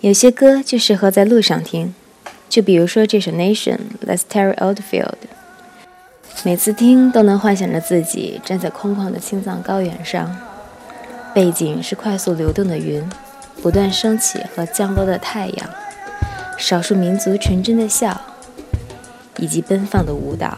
有些歌就适合在路上听，就比如说这首 nation，let's tarry old field 每次听都能幻想着自己站在空旷的青藏高原上，背景是快速流动的云，不断升起和降落的太阳，少数民族纯真的笑，以及奔放的舞蹈。